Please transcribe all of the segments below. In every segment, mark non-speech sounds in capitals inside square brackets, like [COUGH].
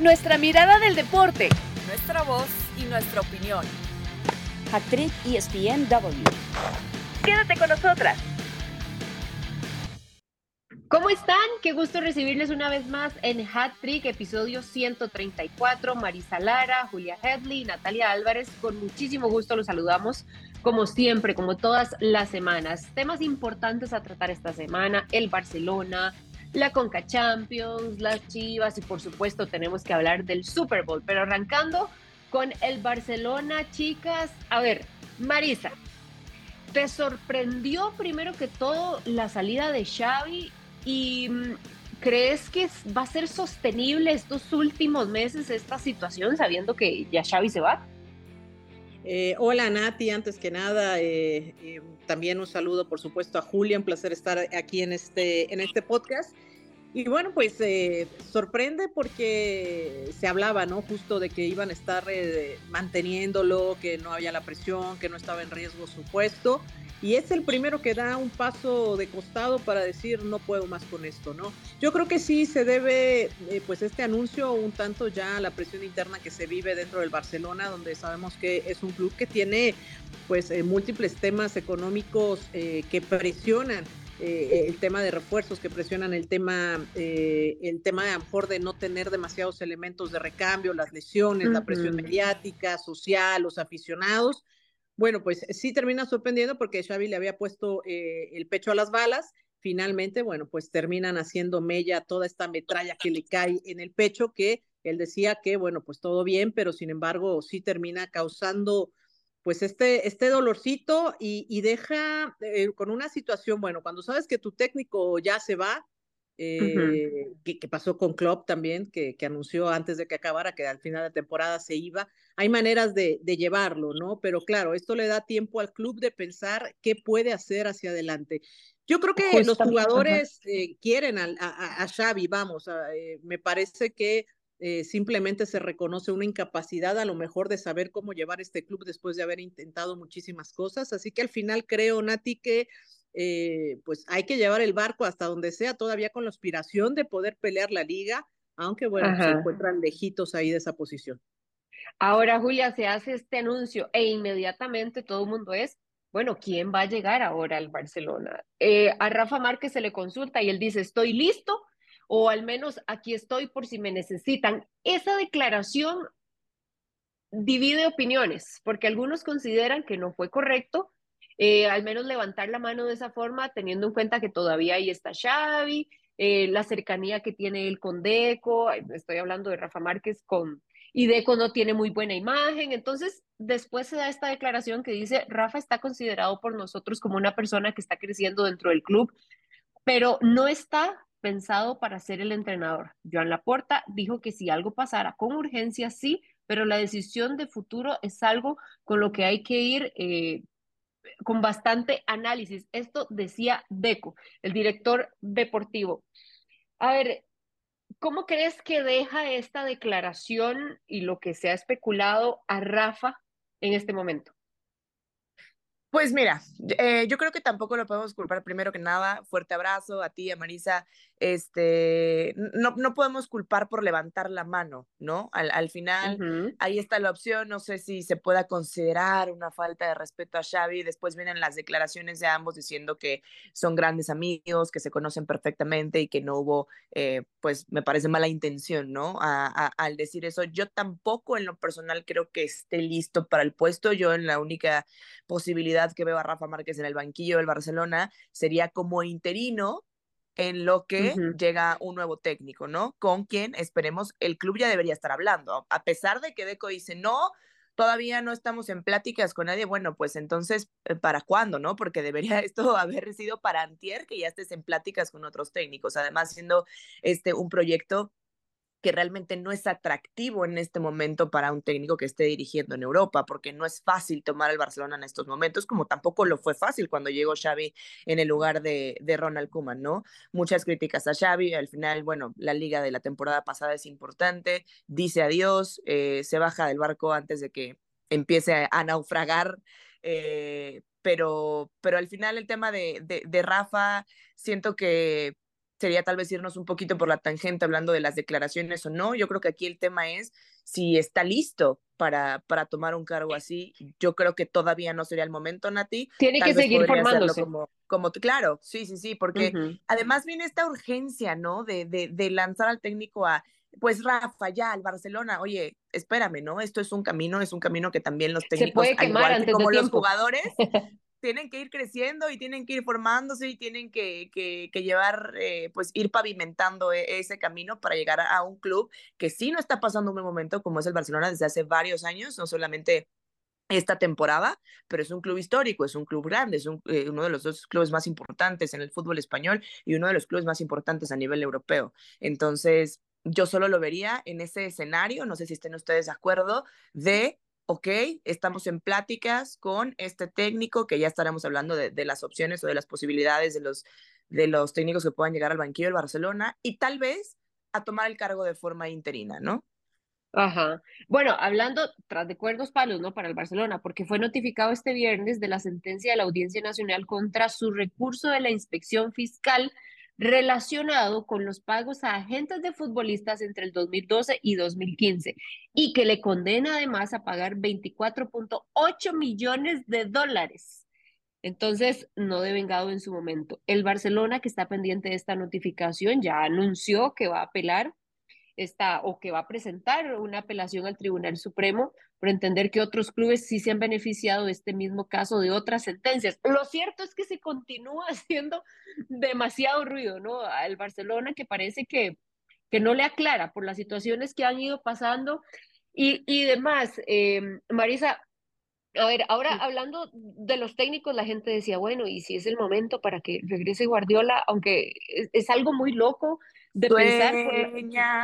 Nuestra mirada del deporte. Nuestra voz y nuestra opinión. Actriz ESPNW. Quédate con nosotras. ¿Cómo están? Qué gusto recibirles una vez más en Hat Trick, episodio 134. Marisa Lara, Julia Headley, Natalia Álvarez. Con muchísimo gusto los saludamos, como siempre, como todas las semanas. Temas importantes a tratar esta semana: el Barcelona, la Conca Champions, las Chivas y por supuesto tenemos que hablar del Super Bowl. Pero arrancando con el Barcelona, chicas. A ver, Marisa, ¿te sorprendió primero que todo la salida de Xavi y mm, crees que va a ser sostenible estos últimos meses esta situación sabiendo que ya Xavi se va? Eh, hola Nati, antes que nada, eh, eh, también un saludo por supuesto a Julia, un placer estar aquí en este, en este podcast. Y bueno, pues sorprende porque se hablaba, ¿no? Justo de que iban a estar manteniéndolo, que no había la presión, que no estaba en riesgo su puesto y es el primero que da un paso de costado para decir no puedo más con esto, ¿no? Yo creo que sí se debe, eh, pues este anuncio un tanto ya a la presión interna que se vive dentro del Barcelona, donde sabemos que es un club que tiene pues eh, múltiples temas económicos eh, que presionan el tema de refuerzos que presionan el tema, el tema de a lo mejor de no tener demasiados elementos de recambio, las lesiones, la presión mediática, social, los aficionados. Bueno, pues sí termina sorprendiendo porque Xavi le había puesto eh, el pecho a las balas. Finalmente, bueno, pues terminan haciendo mella toda esta metralla que le cae en el pecho, que él decía que, bueno, pues todo bien, pero sin embargo sí termina causando pues este, este dolorcito y, deja eh, con una situación, bueno, cuando sabes que tu técnico ya se va, eh, que, pasó con Klopp también, que, que, anunció antes de que acabara que al final de temporada se iba. Hay maneras de, de, llevarlo, ¿no? Pero claro, esto le da tiempo al club de pensar qué puede hacer hacia adelante. Yo creo que los jugadores eh, quieren a, a, a, Xavi, vamos, eh, me parece que simplemente se reconoce una incapacidad a lo mejor de saber cómo llevar este club después de haber intentado muchísimas cosas. Así que al final creo, Nati, que eh, pues hay que llevar el barco hasta donde sea, todavía con la aspiración de poder pelear la liga, aunque bueno, se encuentran lejitos ahí de esa posición. Ahora, Julia, se hace este anuncio e inmediatamente todo el mundo es, bueno, ¿quién va a llegar ahora al Barcelona? Eh, a Rafa Márquez se le consulta y él dice, estoy listo, o al menos aquí estoy por si me necesitan. Esa declaración divide opiniones, porque algunos consideran que no fue correcto eh, al menos levantar la mano de esa forma, teniendo en cuenta que todavía ahí está Xavi, eh, la cercanía que tiene él con Deco, estoy hablando de Rafa Márquez con, y Deco no tiene muy buena imagen, entonces después se da esta declaración que dice, Rafa está considerado por nosotros como una persona que está creciendo dentro del club, pero no está pensado para ser el entrenador. Joan Laporta dijo que si algo pasara con urgencia, sí, pero la decisión de futuro es algo con lo que hay que ir eh, con bastante análisis. Esto decía Deco, el director deportivo. A ver, ¿cómo crees que deja esta declaración y lo que se ha especulado a Rafa en este momento? Pues mira, eh, yo creo que tampoco lo podemos culpar primero que nada. Fuerte abrazo a ti, a Marisa. Este, no, no podemos culpar por levantar la mano, ¿no? Al, al final, ahí está la opción. No sé si se pueda considerar una falta de respeto a Xavi. Después vienen las declaraciones de ambos diciendo que son grandes amigos, que se conocen perfectamente y que no hubo, eh, pues me parece mala intención, ¿no? al decir eso, yo tampoco en lo personal creo que esté listo para el puesto. Yo en la única posibilidad que veo a Rafa Márquez en el banquillo del Barcelona sería como interino en lo que llega un nuevo técnico, ¿no? Con quien esperemos el club ya debería estar hablando. A pesar de que Deco dice, no, todavía no estamos en pláticas con nadie, bueno, pues entonces, eh, ¿para cuándo, no? Porque debería [LAUGHS] esto haber sido para antier que ya estés en pláticas con otros técnicos, además siendo este un proyecto que realmente no es atractivo en este momento para un técnico que esté dirigiendo en Europa, porque no es fácil tomar el Barcelona en estos momentos, como tampoco lo fue fácil cuando llegó Xavi en el lugar de, de Ronald Koeman, ¿no? Muchas críticas a Xavi, al final, bueno, la liga de la temporada pasada es importante, dice adiós, eh, se baja del barco antes de que empiece a, naufragar, eh, pero, pero al final el tema de, de, de Rafa, siento que sería tal vez irnos un poquito por la tangente hablando de las declaraciones o no. Yo creo que aquí el tema es si está listo para, para tomar un cargo así. Yo creo que todavía no sería el momento, Nati. Tiene que seguir formándose. Como, como, claro, sí, sí, sí, porque además viene esta urgencia, ¿no? De, de, de lanzar al técnico a, pues Rafa, ya al Barcelona, oye, espérame, ¿no? Esto es un camino, es un camino que también los técnicos, Se puede quemar antes como los jugadores, [LAUGHS] tienen que ir creciendo y tienen que ir formándose y tienen que, que, llevar, eh, pues ir pavimentando e, ese camino para llegar a, un club que sí no está pasando un buen momento como es el Barcelona desde hace varios años, no solamente esta temporada, pero es un club histórico, es un club grande, es eh, uno de los dos clubes más importantes en el fútbol español y uno de los clubes más importantes a nivel europeo. Entonces, yo solo lo vería en ese escenario, no sé si estén ustedes de acuerdo, de ok, estamos en pláticas con este técnico, que ya estaremos hablando de, las opciones o de las posibilidades de los, de los técnicos que puedan llegar al banquillo del Barcelona y tal vez a tomar el cargo de forma interina, ¿no? Ajá. Bueno, hablando tras de cuerdos palos, ¿no? Para el Barcelona, porque fue notificado este viernes de la sentencia de la Audiencia Nacional contra su recurso de la inspección fiscal relacionado con los pagos a agentes de futbolistas entre el 2012 y 2015 y que le condena además a pagar 24.8 millones de dólares. Entonces, no devengado en su momento. El Barcelona, que está pendiente de esta notificación, ya anunció que va a apelar esta, o que va a presentar una apelación al Tribunal Supremo por entender que otros clubes sí se han beneficiado de este mismo caso de otras sentencias. Lo cierto es que se continúa [LAUGHS] haciendo demasiado ruido, ¿no? Al Barcelona que parece que, que no le aclara por las situaciones que han ido pasando y, y demás. Eh, Marisa, a ver, ahora hablando de los técnicos, la gente decía, bueno, y si es el momento para que regrese Guardiola, aunque es algo muy loco, de pensar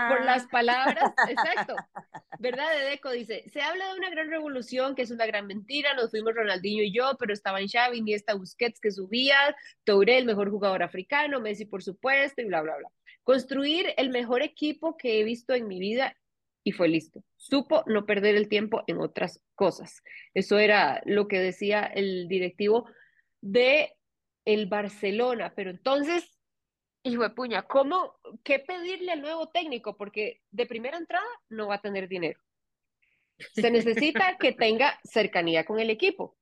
por, las palabras, [LAUGHS] exacto, ¿verdad? De Deco dice, se habla de una gran revolución que es una gran mentira, nos fuimos Ronaldinho y yo, pero estaban Xavi, ni esta Busquets que subía, Touré, el mejor jugador africano, Messi por supuesto, y bla, bla, bla. Construir el mejor equipo que he visto en mi vida y fue listo. Supo no perder el tiempo en otras cosas. Eso era lo que decía el directivo de el Barcelona, pero entonces hijo de puña, ¿cómo, qué pedirle al nuevo técnico? Porque de primera entrada no va a tener dinero. Se necesita que tenga cercanía con el equipo.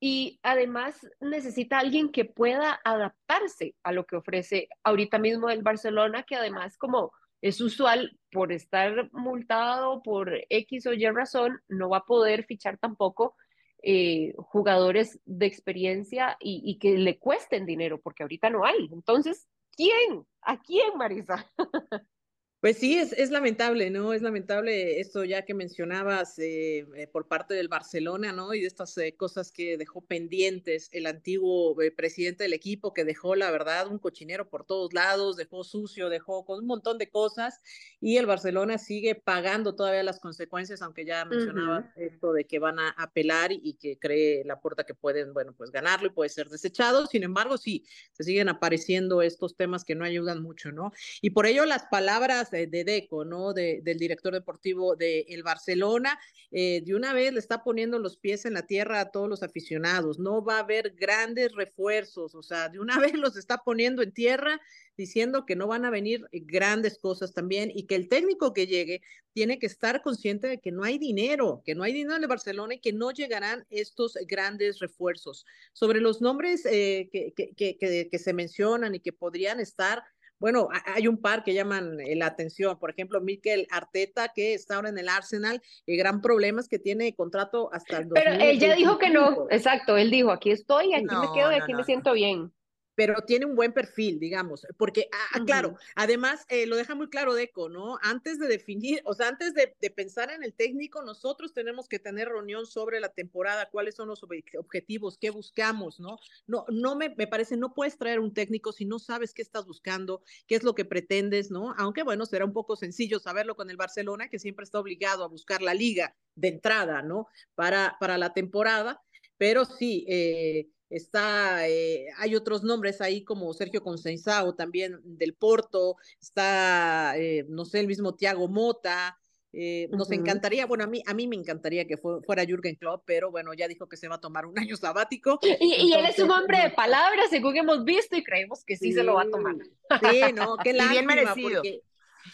Y además necesita alguien que pueda adaptarse a lo que ofrece ahorita mismo el Barcelona, que además como es usual por estar multado por X o Y razón, no va a poder fichar tampoco eh, jugadores de experiencia y, y, que le cuesten dinero, porque ahorita no hay. Entonces, quién? ¿A quién, Marisa? [LAUGHS] Pues sí, es, es, lamentable, ¿no? Es lamentable esto ya que mencionabas eh, eh, por parte del Barcelona, ¿no? Y de estas eh, cosas que dejó pendientes el antiguo presidente del equipo, que dejó, la verdad, un cochinero por todos lados, dejó sucio, dejó con un montón de cosas, y el Barcelona sigue pagando todavía las consecuencias, aunque ya mencionaba esto de que van a apelar y, que cree la puerta que pueden, bueno, pues ganarlo y puede ser desechado. Sin embargo, sí, se siguen apareciendo estos temas que no ayudan mucho, ¿no? Y por ello las palabras de, Deco, ¿no? del director deportivo del el Barcelona, eh, de una vez le está poniendo los pies en la tierra a todos los aficionados. No va a haber grandes refuerzos, o sea, de una [LAUGHS] vez los está poniendo en tierra diciendo que no van a venir grandes cosas también y que el técnico que llegue tiene que estar consciente de que no hay dinero, que no hay dinero en el Barcelona y que no llegarán estos grandes refuerzos. Sobre los nombres eh, que, que, que, que se mencionan y que podrían estar bueno, hay un par que llaman eh, la atención, por ejemplo, Mikel Arteta, que está ahora en el Arsenal, el gran problema es que tiene contrato hasta el Pero él ya dijo que no, exacto, él dijo, aquí estoy, aquí me quedo y aquí me siento bien pero tiene un buen perfil, digamos, porque, ah, ah claro, además eh, lo deja muy claro Deco, ¿no? Antes de definir, o sea, antes de, pensar en el técnico, nosotros tenemos que tener reunión sobre la temporada, cuáles son los objetivos, qué buscamos, ¿no? No, no me, me parece, no puedes traer un técnico si no sabes qué estás buscando, qué es lo que pretendes, ¿no? Aunque, bueno, será un poco sencillo saberlo con el Barcelona, que siempre está obligado a buscar la liga de entrada, ¿no? Para, para la temporada, pero sí, eh, está, eh, hay otros nombres ahí como Sergio Conceição también del Porto, está, eh, no sé, el mismo Tiago Mota, Eh, nos encantaría, bueno, a mí, a mí me encantaría que fu- fuera Jürgen Klopp, pero bueno, ya dijo que se va a tomar un año sabático. [LAUGHS] Y, y él es un hombre de [LAUGHS] palabras, según hemos visto, y creemos que sí, se lo va a tomar. Sí, no, qué [LAUGHS] Y bien lástima, merecido. porque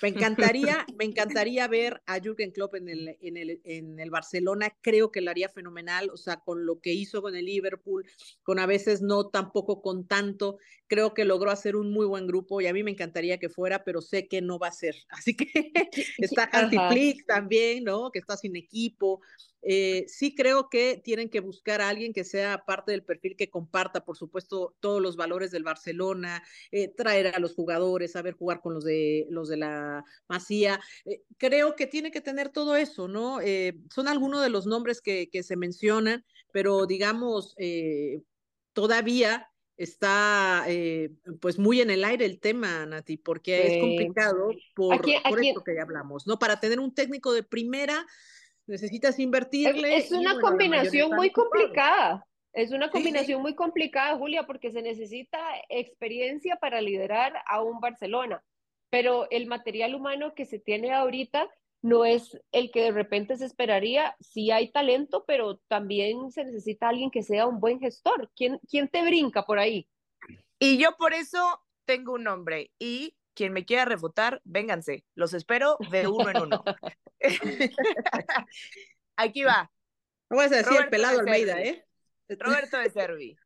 me encantaría, me encantaría ver a Jürgen Klopp en el, en el, en el Barcelona, creo que lo haría fenomenal, o sea, con lo que hizo con el Liverpool, con a veces no tampoco con tanto, creo que logró hacer un muy buen grupo y a mí me encantaría que fuera, pero sé que no va a ser. Así que [LAUGHS] está Hansi. Flick también, ¿no? Que está sin equipo. Eh, sí creo que tienen que buscar a alguien que sea parte del perfil que comparta, por supuesto, todos los valores del Barcelona, eh, traer a los jugadores, saber jugar con los de los de la Masía. Eh, creo que tiene que tener todo eso, ¿no? Son algunos de los nombres que, que se mencionan, pero digamos, todavía está eh, pues muy en el aire el tema, Nati, porque Sí. es complicado por, ¿A quién- a por esto que ya hablamos, ¿no? Para tener un técnico de primera necesitas Es, invertirle. es una bueno, combinación muy complicada. Es una Sí, combinación muy complicada, Julia, porque se necesita experiencia para liderar a un Barcelona. Pero el material humano que se tiene ahorita no es el que de repente se esperaría. Sí hay talento, pero también se necesita alguien que sea un buen gestor. ¿Quién, quién te brinca por ahí? Y yo por eso tengo un nombre. Y quien me quiera refutar, vénganse. Los espero de uno en uno. [LAUGHS] Aquí va. No vas a decir el Roberto pelado de Almeida, Servi. ¿eh? Roberto de Servi.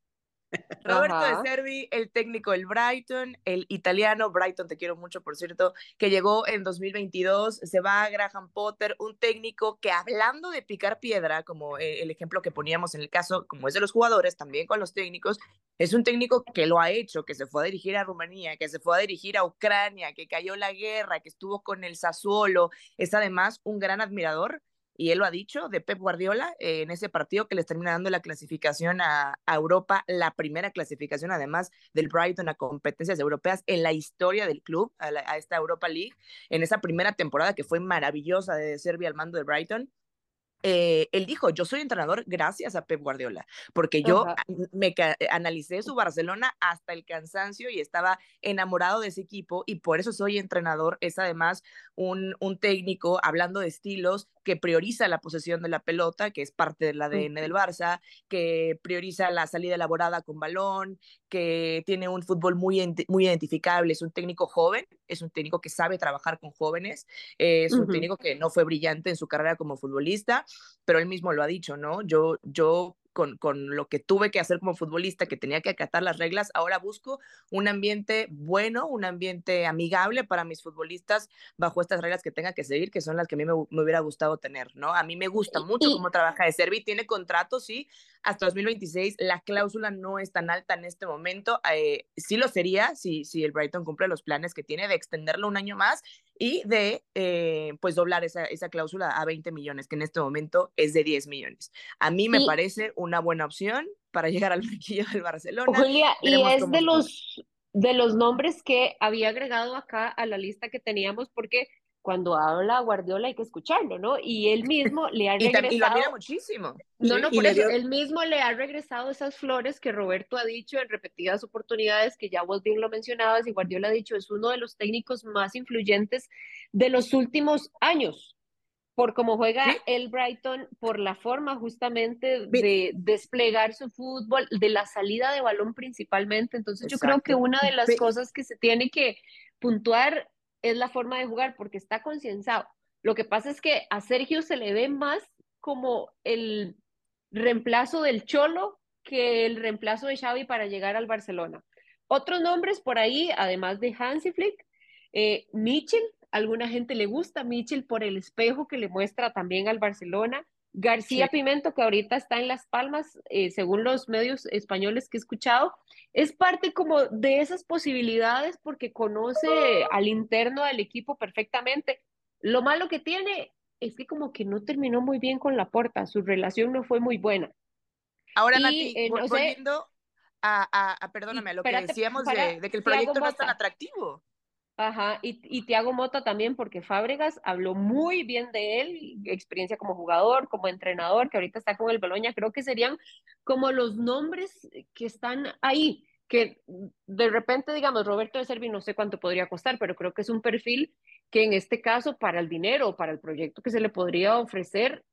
[LAUGHS] Roberto Ajá. de Servi, el técnico del Brighton, el italiano, Brighton, te quiero mucho, por cierto, que llegó en 2022, se va a Graham Potter, un técnico que hablando de picar piedra, como eh, el ejemplo que poníamos en el caso, como es de los jugadores, también con los técnicos, es un técnico que lo ha hecho, que se fue a dirigir a Rumanía, que se fue a dirigir a Ucrania, que cayó la guerra, que estuvo con el Sassuolo, es además un gran admirador y él lo ha dicho, de Pep Guardiola eh, en ese partido que les termina dando la clasificación a, a, Europa, la primera clasificación además del Brighton a competencias europeas en la historia del club, a, la, a esta Europa League, en esa primera temporada que fue maravillosa de Serbia al mando de Brighton. Eh, él dijo, yo soy entrenador gracias a Pep Guardiola, porque yo Ajá. me analicé su Barcelona hasta el cansancio y estaba enamorado de ese equipo y por eso soy entrenador. Es además un, un técnico, hablando de estilos, que prioriza la posesión de la pelota, que es parte del ADN del Barça, que prioriza la salida elaborada con balón, que tiene un fútbol muy, muy identificable, es un técnico joven, es un técnico que sabe trabajar con jóvenes, es un uh -huh. técnico que no fue brillante en su carrera como futbolista, pero él mismo lo ha dicho, ¿no? Yo, yo con, con, lo que tuve que hacer como futbolista, que tenía que acatar las reglas, ahora busco un ambiente bueno, un ambiente amigable para mis futbolistas bajo estas reglas que tenga que seguir, que son las que a mí me, me hubiera gustado tener, ¿no? A mí me gusta mucho cómo trabaja de Servi, tiene contrato, sí, hasta 2026, la cláusula no es tan alta en este momento, eh, sí lo sería si, si el Brighton cumple los planes que tiene de extenderlo un año más y de, eh, pues, doblar esa, esa cláusula a 20 millones, que en este momento es de 10 millones. A mí me y, parece una buena opción para llegar al banquillo del Barcelona. Julia, y es de los, de los nombres que había agregado acá a la lista que teníamos, porque cuando habla Guardiola hay que escucharlo, ¿no? Y él mismo le ha regresado. [LAUGHS] y, y lo admira muchísimo. No, no, por eso, dio- él mismo le ha regresado esas flores que Roberto ha dicho en repetidas oportunidades, que ya vos bien lo mencionabas, y Guardiola ha dicho, es uno de los técnicos más influyentes de los últimos años, por cómo juega ¿Sí? el Brighton, por la forma justamente de desplegar su fútbol, de la salida de balón principalmente. Entonces yo creo que Exacto. una de las cosas que se tiene que puntuar es la forma de jugar, porque está concienciado. Lo que pasa es que a Sergio se le ve más como el reemplazo del Cholo que el reemplazo de Xavi para llegar al Barcelona. Otros nombres por ahí, además de Hansi Flick, eh, Mitchell, alguna gente le gusta Mitchell por el espejo que le muestra también al Barcelona. García Sí. Pimento, que ahorita está en Las Palmas, eh, según los medios españoles que he escuchado, es parte como de esas posibilidades porque conoce al interno del equipo perfectamente. Lo malo que tiene es que como que no terminó muy bien con la porta, su relación no fue muy buena. Ahora, Y, Nati, eh, sé- volviendo a, a- a- perdóname, a lo que decíamos para- de, de que el proyecto no es tan atractivo. Ajá, y, y Thiago Mota también, porque Fábregas habló muy bien de él, experiencia como jugador, como entrenador, que ahorita está con el Boloña, creo que serían como los nombres que están ahí, que de repente, digamos, Roberto de Servi no sé cuánto podría costar, pero creo que es un perfil que en este caso para el dinero para el proyecto que se le podría ofrecer,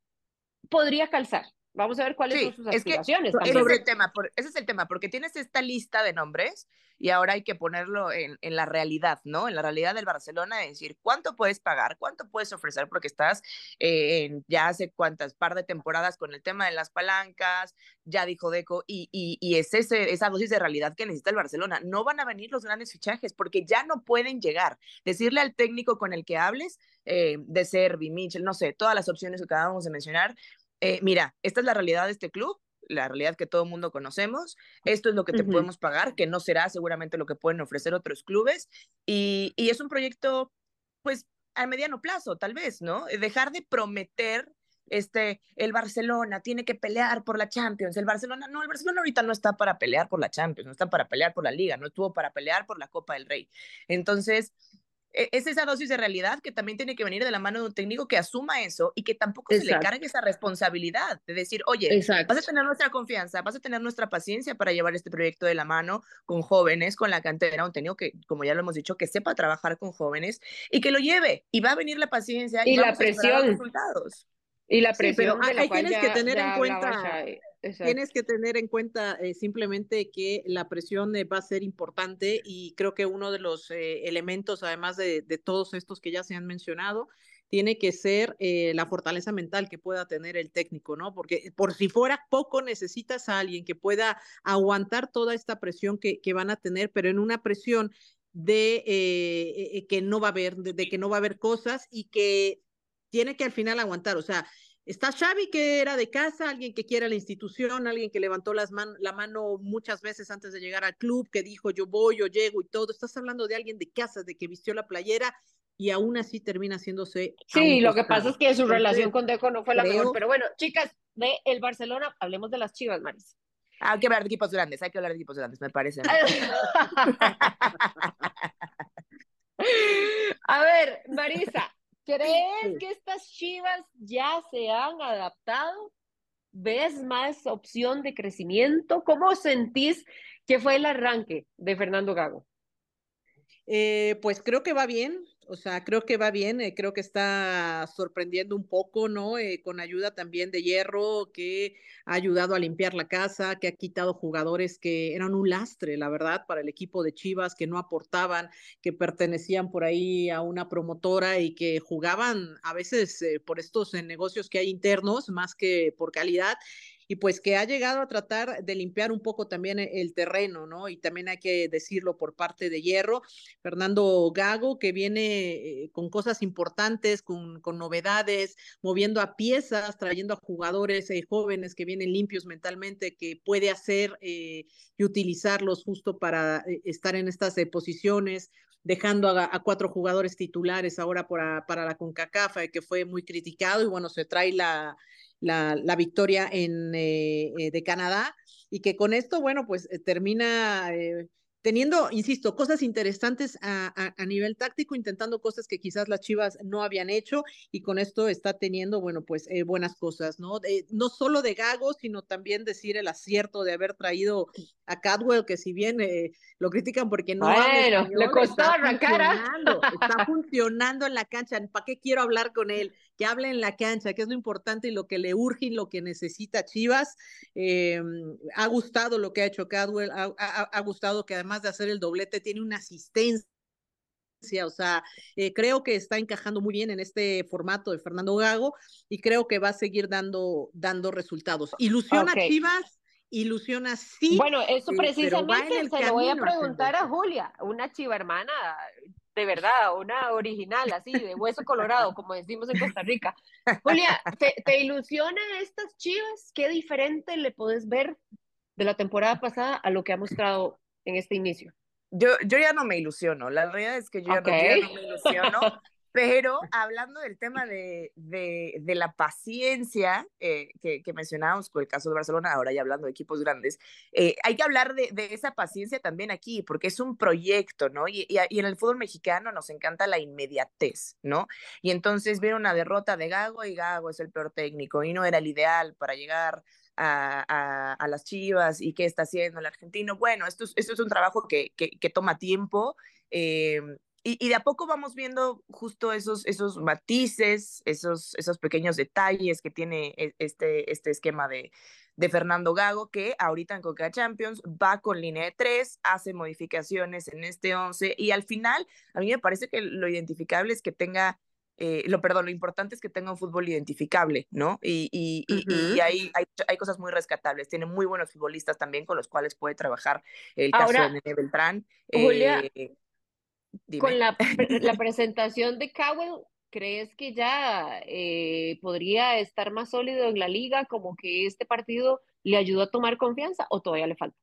podría calzar. Vamos a ver cuáles son sus aspiraciones. ese, es el tema, ese es el tema, porque tienes esta lista de nombres y ahora hay que ponerlo en, en, la realidad, ¿no? En la realidad del Barcelona, es decir, ¿cuánto puedes pagar? ¿Cuánto puedes ofrecer? Porque estás eh, en ya hace cuántas par de temporadas con el tema de las palancas, ya dijo Deco, y, y, y es ese, esa dosis de realidad que necesita el Barcelona. No van a venir los grandes fichajes porque ya no pueden llegar. Decirle al técnico con el que hables, eh, de Servi, Mitchell, no sé, todas las opciones que acabamos de mencionar, eh, mira, esta es la realidad de este club, la realidad que todo el mundo conocemos, esto es lo que te podemos pagar, que no será seguramente lo que pueden ofrecer otros clubes, y, y es un proyecto, pues, a mediano plazo, tal vez, ¿no? Eh, dejar de prometer este, el Barcelona tiene que pelear por la Champions, el Barcelona, no, el Barcelona ahorita no está para pelear por la Champions, no está para pelear por la Liga, no estuvo para pelear por la Copa del Rey. Entonces, es esa dosis de realidad que también tiene que venir de la mano de un técnico que asuma eso y que tampoco se le cargue esa responsabilidad de decir, oye, vas a tener nuestra confianza, vas a tener nuestra paciencia para llevar este proyecto de la mano con jóvenes, con la cantera, un técnico que, como ya lo hemos dicho, que sepa trabajar con jóvenes y que lo lleve y va a venir la paciencia y, la presión. resultados. Y la presión. pero hay, tienes que tener en cuenta. Tienes que tener en cuenta eh, simplemente que la presión eh, va a ser importante y creo que uno de los eh, elementos, además de, de, todos estos que ya se han mencionado, tiene que ser la fortaleza mental que pueda tener el técnico, ¿no? Porque por si fuera poco, necesitas a alguien que pueda aguantar toda esta presión que, que van a tener, pero en una presión de que no va a haber, de que no va a haber cosas y que tiene que al final aguantar, o sea, Está Xavi, que era de casa, alguien que quiere la institución, alguien que levantó las man la mano muchas veces antes de llegar al club, que dijo yo voy, yo llego y todo. Estás hablando de alguien de casa, de que vistió la playera y aún así termina haciéndose. Sí, lo que pasa es que su relación con Deco no fue la mejor. Pero bueno, chicas, de el Barcelona, hablemos de las chivas, Maris. Ah, hay que hablar de equipos grandes, hay que hablar de equipos grandes, me parece. [LAUGHS] A ver, Marisa, ¿Crees que estas chivas ya se han adaptado? ¿Ves más opción de crecimiento? ¿Cómo sentís que fue el arranque de Fernando Gago? Eh, pues creo que va bien, o sea, creo que va bien, eh, creo que está sorprendiendo un poco, ¿no? Eh, con ayuda también de Hierro, que ha ayudado a limpiar la casa, que ha quitado jugadores que eran un lastre, la verdad, para el equipo de Chivas, que no aportaban, que pertenecían por ahí a una promotora y que jugaban a veces eh, por estos negocios que hay internos, más que por calidad y pues que ha llegado a tratar de limpiar un poco también e, el terreno, ¿no? Y también hay que decirlo por parte de Hierro, Fernando Gago, que viene eh, con cosas importantes, con, con, novedades, moviendo a piezas, trayendo a jugadores eh, jóvenes que vienen limpios mentalmente, que puede hacer eh, y utilizarlos justo para estar en estas posiciones dejando a, cuatro jugadores titulares ahora para, para la CONCACAF, que fue muy criticado y bueno, se trae la, la, victoria en, eh, eh, de Canadá y que con esto, bueno, pues eh, termina teniendo, insisto, cosas interesantes a, a, nivel táctico, intentando cosas que quizás las Chivas no habían hecho y con esto está teniendo, bueno, pues buenas cosas, ¿no? no solo de Gago, sino también decir el acierto de haber traído a Cadwell, que si bien lo critican porque no bueno, le costó arrancar, está [LAUGHS] funcionando en la cancha, ¿para qué quiero hablar con él? Que hable en la cancha, que es lo importante y lo que le urge y lo que necesita Chivas. Eh, ha gustado lo que ha hecho Cadwell, ha, gustado que además de hacer el doblete tiene una asistencia o sea, eh, creo que está encajando muy bien en este formato de Fernando Gago y creo que va a seguir dando, dando resultados. Ilusiona Chivas, ilusiona sí. Bueno, eso precisamente se lo voy a preguntar a Julia, una chiva hermana de verdad, una original, así, de hueso colorado, como decimos en Costa Rica. Julia, ¿te, te ilusionan estas chivas? ¿Qué diferente le puedes ver de la temporada pasada a lo que ha mostrado en este inicio? Yo, yo ya no me ilusiono, la realidad es que yo, ya, no, yo ya no me ilusiono. Pero hablando del tema de, de, de la paciencia eh, que, que, mencionábamos con el caso de Barcelona, ahora ya hablando de equipos grandes, eh, hay que hablar de, de, esa paciencia también aquí, porque es un proyecto, ¿no? Y, y, y, en el fútbol mexicano nos encanta la inmediatez, ¿no? Y entonces viene una derrota de Gago y Gago es el peor técnico y no era el ideal para llegar a, a, a, las Chivas y qué está haciendo el argentino. Bueno, esto, esto es un trabajo que, que, que toma tiempo. Eh, y, de a poco vamos viendo justo esos, esos matices, esos, esos pequeños detalles que tiene e, este, este esquema de, de Fernando Gago, que ahorita en Coca Champions va con línea de tres, hace modificaciones en este 11 y al final a mí me parece que lo identificable es que tenga eh, lo perdón, lo importante es que tenga un fútbol identificable, ¿no? Y, y, y, hay, hay, hay, cosas muy rescatables. Tiene muy buenos futbolistas también con los cuales puede trabajar el caso de Nene Beltrán. Julia, eh, con la, la, [LAUGHS] presentación de Cowell, ¿crees que ya eh, podría estar más sólido en la liga? Como que este partido le ayudó a tomar confianza o todavía le falta?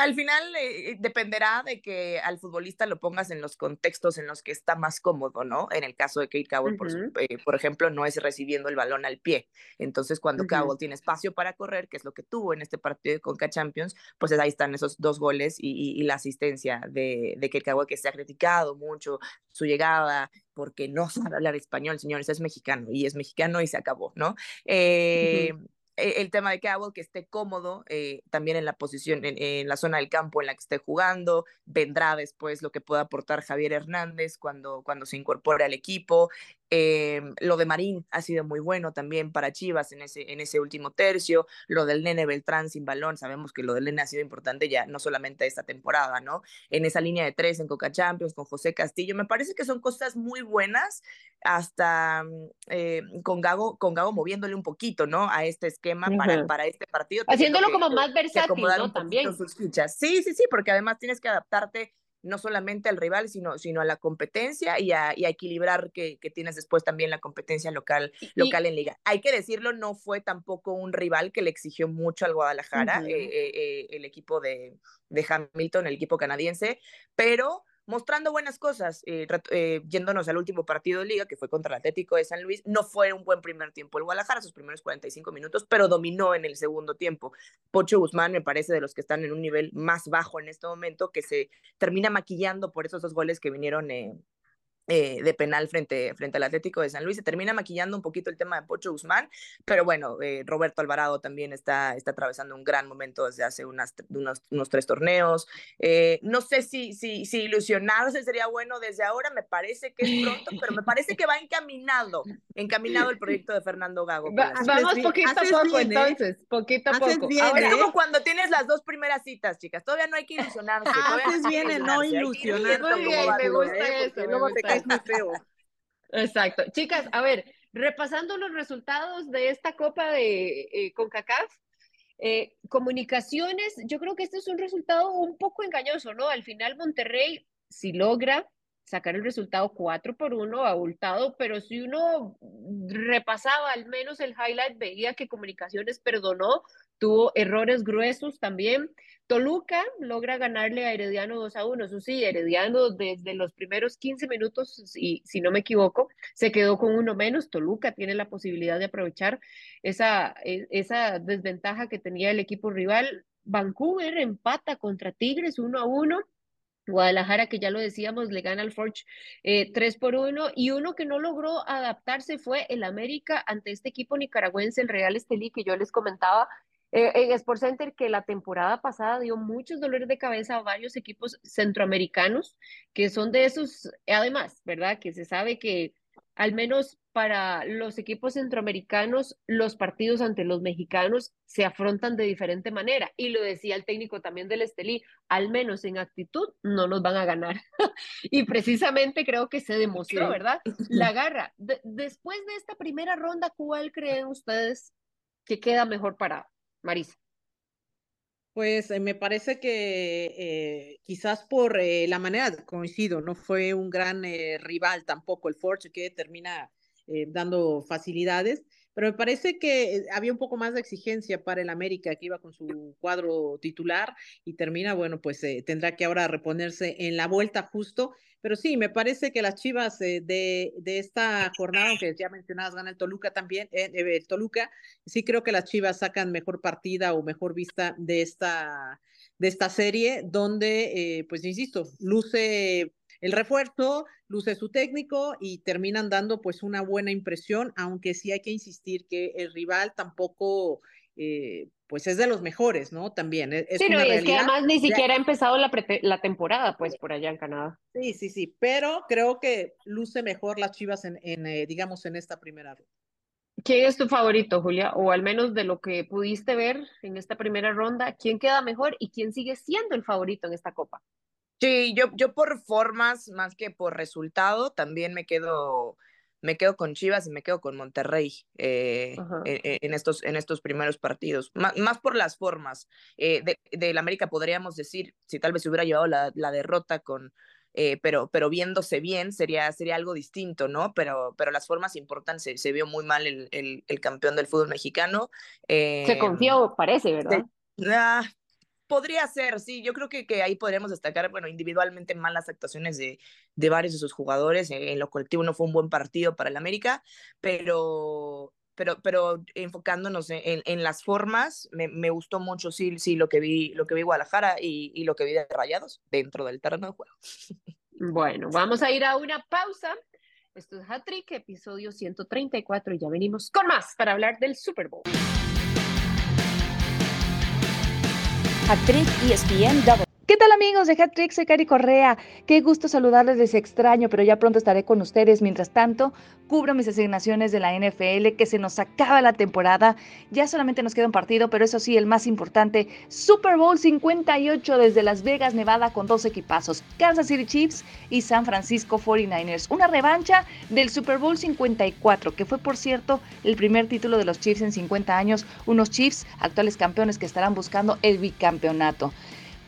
Al final eh, dependerá de que al futbolista lo pongas en los contextos en los que está más cómodo, ¿no? En el caso de Kate Cowell, por, eh, por, ejemplo, no es recibiendo el balón al pie. Entonces, cuando Cowell tiene espacio para correr, que es lo que tuvo en este partido de Conca Champions, pues ahí están esos dos goles y, la asistencia de, de Kate Cowell, que se ha criticado mucho su llegada, porque no sabe hablar español, señores, es mexicano y es mexicano y se acabó, ¿no? Eh, el tema de Cowell, que esté cómodo eh, también en la posición, en, la zona del campo en la que esté jugando, vendrá después lo que pueda aportar Javier Hernández cuando, cuando se incorpore al equipo, eh, lo de Marín ha sido muy bueno también para Chivas en ese, en ese último tercio. Lo del Nene Beltrán sin balón, sabemos que lo del Nene ha sido importante ya, no solamente esta temporada, ¿no? En esa línea de tres en Coca Champions con José Castillo, me parece que son cosas muy buenas, hasta mm, eh, con, Gago, con Gago moviéndole un poquito, ¿no? A este esquema para, para este partido. Haciéndolo como más versátil, ¿no? También. Sus fichas. Sí, sí, sí, porque además tienes que adaptarte no solamente al rival, sino, sino a la competencia y a, y a equilibrar que, que, tienes después también la competencia local, local en liga. Hay que decirlo, no fue tampoco un rival que le exigió mucho al Guadalajara, eh, eh, eh, el equipo de, de Hamilton, el equipo canadiense, pero mostrando buenas cosas, eh, eh, yéndonos al último partido de liga, que fue contra el Atlético de San Luis, no fue un buen primer tiempo el Guadalajara, sus primeros 45 minutos, pero dominó en el segundo tiempo. Pocho Guzmán me parece de los que están en un nivel más bajo en este momento, que se termina maquillando por esos dos goles que vinieron eh, eh, de penal frente, frente al Atlético de San Luis. Se termina maquillando un poquito el tema de Pocho Guzmán, pero bueno, eh, Roberto Alvarado también está, está atravesando un gran momento desde hace unas, unos, unos tres torneos. Eh, no sé si, si, si ilusionarse sería bueno desde ahora, me parece que es pronto, pero me parece que va encaminado, encaminado el proyecto de Fernando Gago. vamos poquito a poco entonces, poquito a poco. es como cuando tienes las dos primeras citas, chicas, todavía no hay que ilusionarse. [LAUGHS] Haces bien no ilusionar. me gusta eso. Exacto. Chicas, a ver, repasando los resultados de esta Copa de eh, CONCACAF, eh, comunicaciones, yo creo que este es un resultado un poco engañoso, ¿no? Al final Monterrey, si logra sacar el resultado 4 por 1 abultado, pero si uno repasaba al menos el highlight, veía que Comunicaciones perdonó, tuvo errores gruesos también. Toluca logra ganarle a Herediano 2 a 1. Eso sí, Herediano desde los primeros 15 minutos, y si no me equivoco, se quedó con uno menos. Toluca tiene la posibilidad de aprovechar esa, e, esa desventaja que tenía el equipo rival. Vancouver empata contra Tigres 1 a 1. Guadalajara, que ya lo decíamos, le gana al Forge eh, 3 por 1 y uno que no logró adaptarse fue el América ante este equipo nicaragüense, el Real Estelí, que yo les comentaba eh, en Sport Center que la temporada pasada dio muchos dolores de cabeza a varios equipos centroamericanos que son de esos, además, ¿verdad? Que se sabe que al menos para los equipos centroamericanos, los partidos ante los mexicanos se afrontan de diferente manera. Y lo decía el técnico también del Estelí, al menos en actitud no nos van a ganar. [LAUGHS] y precisamente creo que se demostró, ¿verdad? [LAUGHS] La garra. después de esta primera ronda, ¿cuál creen ustedes que queda mejor parado? Marisa. Pues eh, me parece que eh, quizás por eh, la manera, coincido, no fue un gran rival tampoco el Forge que termina dando facilidades, pero me parece que había un poco más de exigencia para el América que iba con su cuadro titular y termina, bueno, pues tendrá que ahora reponerse en la vuelta justo pero sí, me parece que las Chivas eh, de, de, esta jornada, aunque ya mencionabas, gana el Toluca también, eh, eh, el Toluca, sí creo que las Chivas sacan mejor partida o mejor vista de esta, de esta serie, donde, pues insisto, luce el refuerzo, luce su técnico y terminan dando pues una buena impresión, aunque sí hay que insistir que el rival tampoco eh, pues es de los mejores, ¿no? También. E, es, sí, no, y es que además ni siquiera ha empezado la, la, temporada, pues, por allá en Canadá. Sí, sí, sí, pero creo que luce mejor las Chivas en, en eh, digamos, en esta primera ronda. ¿Quién es tu favorito, Julia? O al menos de lo que pudiste ver en esta primera ronda, ¿quién queda mejor y quién sigue siendo el favorito en esta copa? Sí, yo, yo por formas más que por resultado, también me quedo, me quedo con Chivas y me quedo con Monterrey eh, en, estos, en estos primeros partidos. más por las formas. Eh, de, la América podríamos decir, si tal vez se hubiera llevado la, la derrota con, eh, pero, pero viéndose bien sería, sería algo distinto, ¿no? Pero, pero las formas importan, se, se vio muy mal el, el, el, campeón del fútbol mexicano. se confió, parece, ¿verdad? Ah, podría ser, sí, yo creo que, que ahí podríamos destacar, bueno, individualmente malas actuaciones de, de varios de sus jugadores, en lo colectivo no fue un buen partido para el América, pero, pero, pero enfocándonos en, en las formas, me, me, gustó mucho sí, sí lo que vi, lo que vi Guadalajara y, y lo que vi de Rayados dentro del terreno de juego. Bueno, vamos a ir a una pausa. Esto es Hattrick, episodio 134, y ya venimos con más para hablar del Super Bowl. Actriz ESPN Double. ¿Qué tal amigos de Hat Soy Cari Correa. Qué gusto saludarles, les extraño, pero ya pronto estaré con ustedes. Mientras tanto, cubro mis asignaciones de la NFL, que se nos acaba la temporada. Ya solamente nos queda un partido, pero eso sí, el más importante, Super Bowl 58 desde Las Vegas, Nevada, con dos equipazos, Kansas City Chiefs y San Francisco 49ers. Una revancha del Super Bowl 54, que fue, por cierto, el primer título de los Chiefs en 50 años. Unos Chiefs, actuales campeones, que estarán buscando el bicampeonato.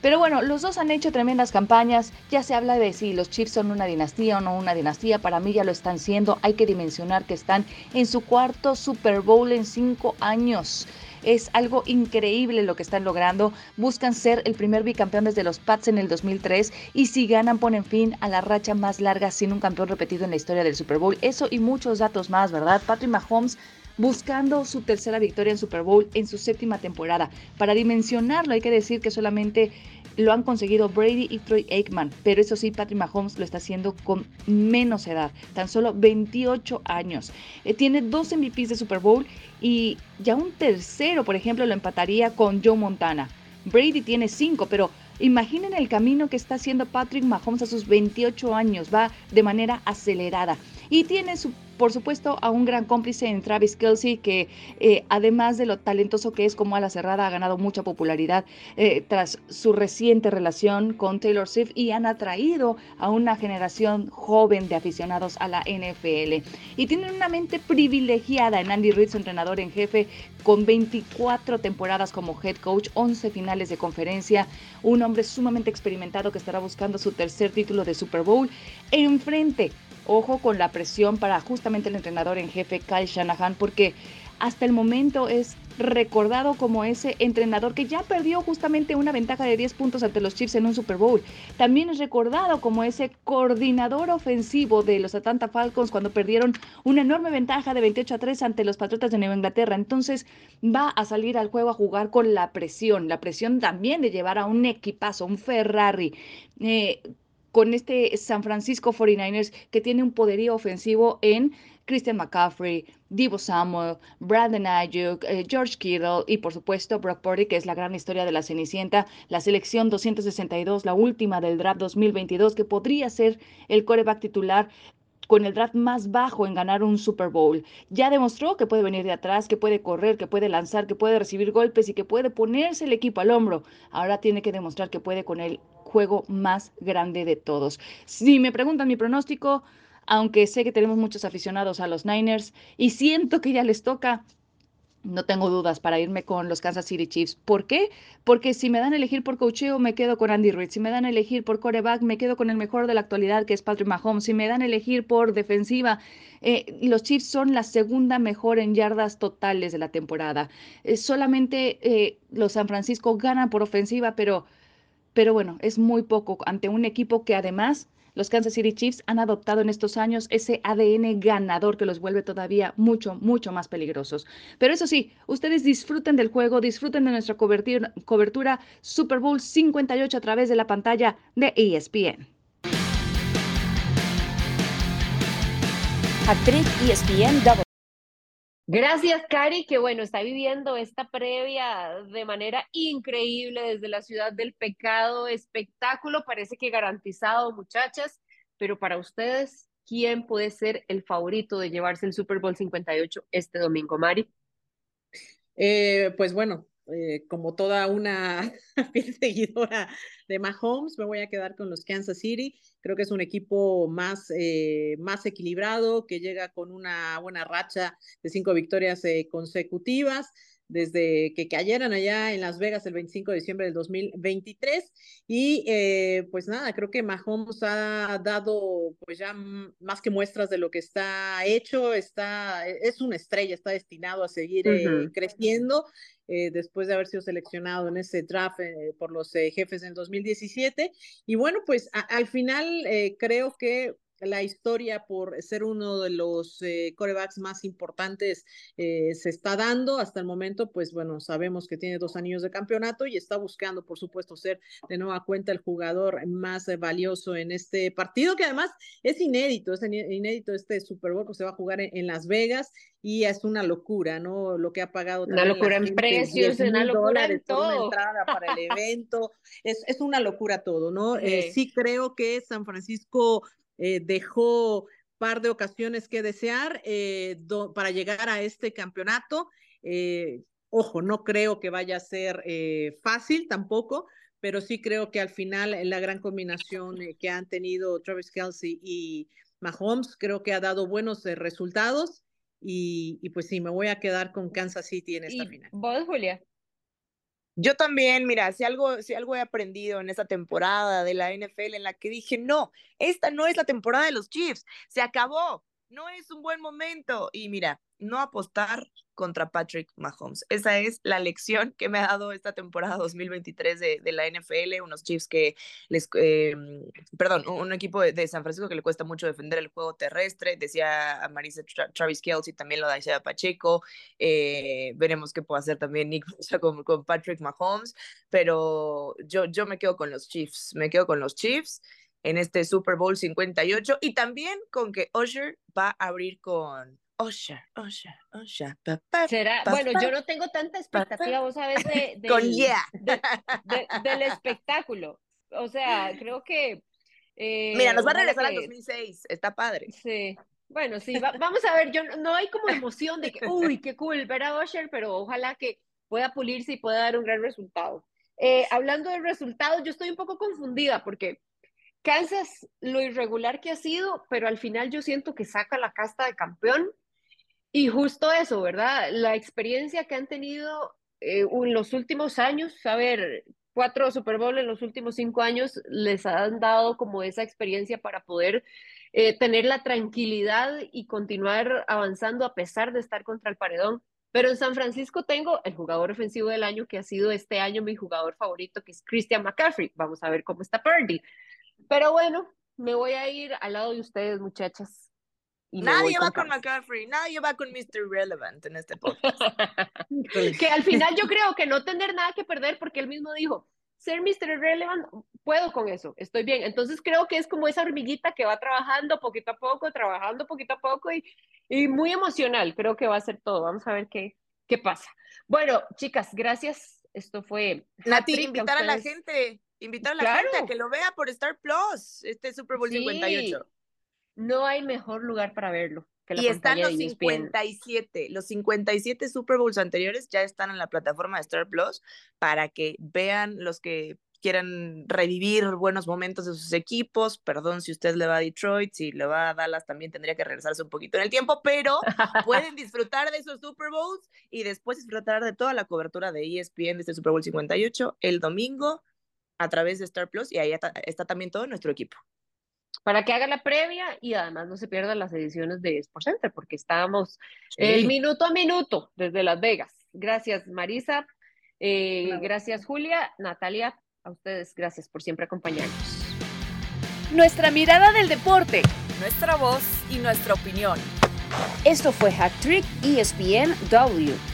Pero bueno, los dos han hecho tremendas campañas. Ya se habla de si los Chiefs son una dinastía o no una dinastía. Para mí ya lo están siendo. Hay que dimensionar que están en su cuarto Super Bowl en cinco años. Es algo increíble lo que están logrando. Buscan ser el primer bicampeón desde los Pats en el 2003 y si ganan ponen fin a la racha más larga sin un campeón repetido en la historia del Super Bowl. Eso y muchos datos más, ¿verdad? Patrick Mahomes buscando su tercera victoria en Super Bowl en su séptima temporada. Para dimensionarlo hay que decir que solamente lo han conseguido Brady y Troy Aikman, pero eso sí, Patrick Mahomes lo está haciendo con menos edad, tan solo 28 años. Eh, tiene dos MVPs de Super Bowl y ya un tercero, por ejemplo, lo empataría con Joe Montana. Brady tiene cinco, pero imaginen el camino que está haciendo Patrick Mahomes a sus 28 años, va de manera acelerada y tiene su por supuesto, a un gran cómplice en Travis Kelsey, que eh, además de lo talentoso que es como a la cerrada, ha ganado mucha popularidad eh, tras su reciente relación con Taylor Swift y han atraído a una generación joven de aficionados a la NFL. Y tienen una mente privilegiada en Andy Reid, su entrenador en jefe, con 24 temporadas como head coach, 11 finales de conferencia, un hombre sumamente experimentado que estará buscando su tercer título de Super Bowl. Enfrente Ojo con la presión para justamente el entrenador en jefe Kyle Shanahan, porque hasta el momento es recordado como ese entrenador que ya perdió justamente una ventaja de 10 puntos ante los Chiefs en un Super Bowl. También es recordado como ese coordinador ofensivo de los Atlanta Falcons cuando perdieron una enorme ventaja de 28 a 3 ante los Patriotas de Nueva Inglaterra. Entonces va a salir al juego a jugar con la presión, la presión también de llevar a un equipazo, un Ferrari. Eh, con este San Francisco 49ers que tiene un poderío ofensivo en Christian McCaffrey, Divo Samuel, Brandon Ayuk, eh, George Kittle y por supuesto Brock Purdy, que es la gran historia de la Cenicienta, la selección 262, la última del draft 2022, que podría ser el coreback titular con el draft más bajo en ganar un Super Bowl. Ya demostró que puede venir de atrás, que puede correr, que puede lanzar, que puede recibir golpes y que puede ponerse el equipo al hombro. Ahora tiene que demostrar que puede con el juego más grande de todos. Si me preguntan mi pronóstico, aunque sé que tenemos muchos aficionados a los Niners y siento que ya les toca, no tengo dudas para irme con los Kansas City Chiefs. ¿Por qué? Porque si me dan a elegir por cocheo, me quedo con Andy Reid. Si me dan a elegir por coreback, me quedo con el mejor de la actualidad, que es Patrick Mahomes. Si me dan a elegir por defensiva, eh, los Chiefs son la segunda mejor en yardas totales de la temporada. Eh, solamente eh, los San Francisco ganan por ofensiva, pero, pero bueno, es muy poco ante un equipo que además los Kansas City Chiefs han adoptado en estos años ese ADN ganador que los vuelve todavía mucho, mucho más peligrosos. Pero eso sí, ustedes disfruten del juego, disfruten de nuestra cobertura, Super Bowl 58 a través de la pantalla de ESPN. Actriz ESPN Gracias, Cari, que bueno, está viviendo esta previa de manera increíble desde la ciudad del pecado, espectáculo, parece que garantizado, muchachas, pero para ustedes, ¿quién puede ser el favorito de llevarse el Super Bowl 58 este domingo, Mari? Eh, pues bueno, eh, como toda una [LAUGHS] seguidora de Mahomes, me voy a quedar con los Kansas City. Creo que es un equipo más, eh, más equilibrado, que llega con una buena racha de cinco victorias eh, consecutivas desde que cayeran allá en Las Vegas el 25 de diciembre del 2023. Y eh, pues nada, creo que Mahomes ha dado pues ya más que muestras de lo que está hecho, está, es una estrella, está destinado a seguir eh, creciendo. Eh, después de haber sido seleccionado en ese draft por los jefes en 2017. Y bueno, pues al final creo que la historia por ser uno de los eh, corebacks más importantes eh, se está dando. Hasta el momento, pues bueno, sabemos que tiene dos anillos de campeonato y está buscando, por supuesto, ser de nueva cuenta el jugador más valioso en este partido, que además es inédito, es inédito este Super Bowl que se va a jugar en, Las Vegas y es una locura, ¿no? Lo que ha pagado. Una locura en precios, una locura en todo. entrada para el [LAUGHS] evento, es, es una locura todo, ¿no? Eh, sí creo que San Francisco eh, dejó par de ocasiones que desear eh, para llegar a este campeonato. Eh, ojo, no creo que vaya a ser fácil tampoco, pero sí creo que al final la gran combinación que han tenido Travis Kelsey y Mahomes creo que ha dado buenos resultados y, pues sí, me voy a quedar con Kansas City en esta final. ¿Vos, Julia? Yo también, mira, si algo, si algo he aprendido en esta temporada de la NFL en la que dije, no, esta no es la temporada de los Chiefs, se acabó, no es un buen momento. Y mira, no apostar contra Patrick Mahomes. Esa es la lección que me ha dado esta temporada 2023 de, de la NFL, unos Chiefs que les, eh, perdón, un equipo de, San Francisco que le cuesta mucho defender el juego terrestre, decía a Marisa Travis Kelsey, también lo decía Pacheco, eh, veremos qué puede hacer también Nick con, con Patrick Mahomes, pero yo, yo me quedo con los Chiefs, me quedo con los Chiefs en este Super Bowl 58 y también con que Usher va a abrir con Usher, Usher, Usher. ¿Será? bueno, yo no tengo tanta expectativa, vos sabes, [LAUGHS] de, con yeah. [LAUGHS] del espectáculo. O sea, creo que... Eh, Mira, nos va a regresar al 2006, está padre. Sí, bueno, sí, vamos a ver, yo no hay como emoción de que, uy, qué cool ver a Usher, pero ojalá que pueda pulirse y pueda dar un gran resultado. Eh, hablando de resultados, yo estoy un poco confundida porque Kansas, lo irregular que ha sido, pero al final yo siento que saca la casta de campeón. Y justo eso, ¿verdad? La experiencia que han tenido eh, en los últimos años, a ver, cuatro Super Bowl en los últimos cinco años les han dado como esa experiencia para poder eh, tener la tranquilidad y continuar avanzando a pesar de estar contra el paredón. Pero en San Francisco tengo el jugador ofensivo del año que ha sido este año mi jugador favorito, que es Christian McCaffrey. Vamos a ver cómo está Purdy. Pero bueno, me voy a ir al lado de ustedes, muchachas. nadie va con, McCaffrey, nadie va con Mr. Relevant en este [LAUGHS] podcast. que al final yo creo que no tener nada que perder porque él mismo dijo, ser Mr. Relevant, puedo con eso, estoy bien. Entonces creo que es como esa hormiguita que va trabajando poquito a poco, trabajando poquito a poco y, y muy emocional. Creo que va a ser todo. Vamos a ver qué, qué pasa. Bueno, chicas, gracias. Esto fue... Nati, invitar a la gente Invitar a la gente a que lo vea por Star Plus, este Super Bowl 58. No hay mejor lugar para verlo. Que la y están los 57, los 57 Super Bowls anteriores ya están en la plataforma de Star Plus para que vean los que quieran revivir buenos momentos de sus equipos. Perdón si usted le va a Detroit, si le va a Dallas también tendría que regresarse un poquito en el tiempo, pero [LAUGHS] pueden disfrutar de esos Super Bowls y después disfrutar de toda la cobertura de ESPN de este Super Bowl 58 el domingo a través de Star Plus y ahí está, también todo nuestro equipo. Para que haga la previa y además no se pierdan las ediciones de Sports Center, porque estábamos el minuto a minuto desde Las Vegas. Gracias, Marisa. Eh, gracias, Julia. Natalia, a ustedes, gracias por siempre acompañarnos. Nuestra mirada del deporte, nuestra voz y nuestra opinión. Esto fue Hack Trick ESPN W.